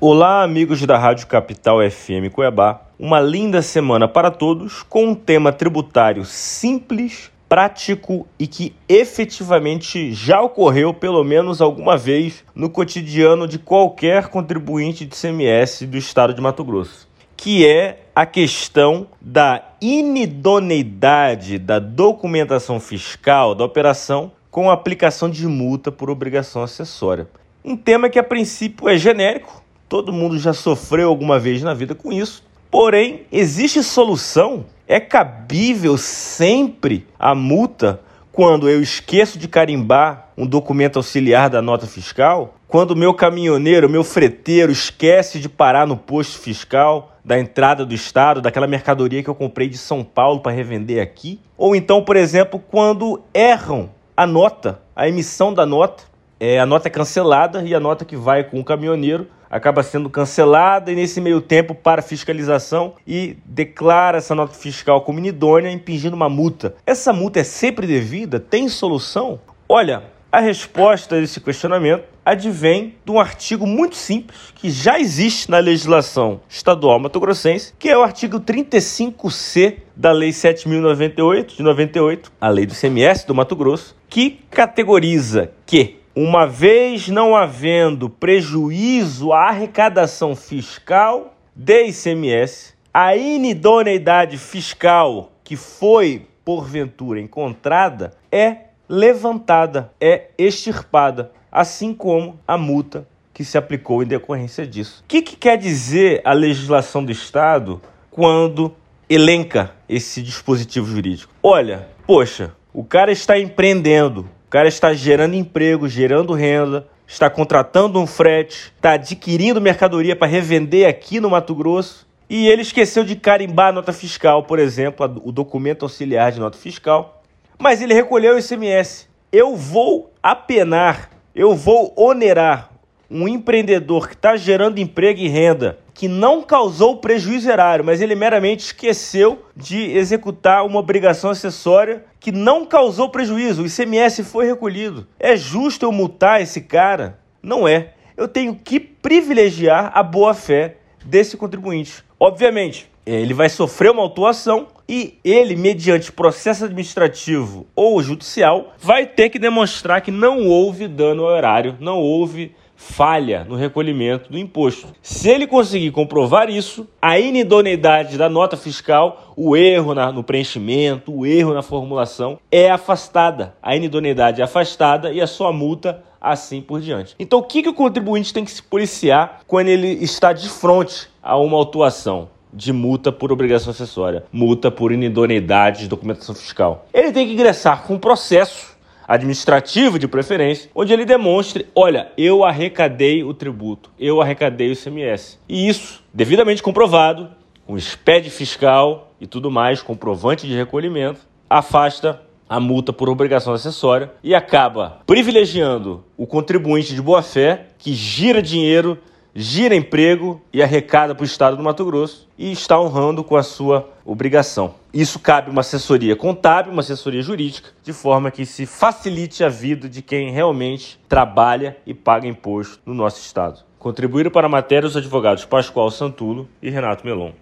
Olá, amigos da Rádio Capital FM Cuiabá. Uma linda semana para todos com um tema tributário simples, prático e que efetivamente já ocorreu pelo menos alguma vez no cotidiano de qualquer contribuinte de CMS do estado de Mato Grosso, que é a questão da inidoneidade da documentação fiscal da operação com aplicação de multa por obrigação acessória. Um tema que a princípio é genérico, Todo mundo já sofreu alguma vez na vida com isso. Porém, existe solução? É cabível sempre a multa quando eu esqueço de carimbar um documento auxiliar da nota fiscal? Quando o meu caminhoneiro, meu freteiro esquece de parar no posto fiscal da entrada do estado, daquela mercadoria que eu comprei de São Paulo para revender aqui? Ou então, por exemplo, quando erram a nota, a emissão da nota, é, a nota é cancelada e a nota que vai com o caminhoneiro acaba sendo cancelada e nesse meio tempo para fiscalização e declara essa nota fiscal como inidônea, impingindo uma multa. Essa multa é sempre devida? Tem solução? Olha, a resposta a esse questionamento advém de um artigo muito simples que já existe na legislação estadual mato-grossense, que é o artigo 35C da Lei 7098 de 98, a Lei do CMS do Mato Grosso, que categoriza que uma vez não havendo prejuízo à arrecadação fiscal de ICMS, a inidoneidade fiscal que foi, porventura, encontrada é levantada, é extirpada, assim como a multa que se aplicou em decorrência disso. O que, que quer dizer a legislação do Estado quando elenca esse dispositivo jurídico? Olha, poxa, o cara está empreendendo, o cara está gerando emprego, gerando renda, está contratando um frete, está adquirindo mercadoria para revender aqui no Mato Grosso. E ele esqueceu de carimbar a nota fiscal, por exemplo, o documento auxiliar de nota fiscal. Mas ele recolheu o ICMS. Eu vou apenar, eu vou onerar um empreendedor que está gerando emprego e renda que não causou prejuízo erário, mas ele meramente esqueceu de executar uma obrigação acessória que não causou prejuízo. O ICMS foi recolhido. É justo eu multar esse cara? Não é. Eu tenho que privilegiar a boa-fé desse contribuinte. Obviamente, ele vai sofrer uma autuação e ele, mediante processo administrativo ou judicial, vai ter que demonstrar que não houve dano ao erário, não houve falha no recolhimento do imposto. Se ele conseguir comprovar isso, a inidoneidade da nota fiscal, o erro na, no preenchimento, o erro na formulação é afastada. A inidoneidade é afastada e a sua multa assim por diante. Então, o que, que o contribuinte tem que se policiar quando ele está de frente a uma autuação? de multa por obrigação acessória, multa por inidoneidade de documentação fiscal. Ele tem que ingressar com um processo administrativo de preferência, onde ele demonstre: olha, eu arrecadei o tributo, eu arrecadei o ICMS. E isso, devidamente comprovado, com SPED fiscal e tudo mais, comprovante de recolhimento, afasta a multa por obrigação acessória e acaba privilegiando o contribuinte de boa fé que gira dinheiro gira emprego e arrecada para o estado do Mato Grosso e está honrando com a sua obrigação. Isso cabe uma assessoria contábil, uma assessoria jurídica, de forma que se facilite a vida de quem realmente trabalha e paga imposto no nosso estado. Contribuíram para a matéria os advogados Pascoal Santulo e Renato Melon.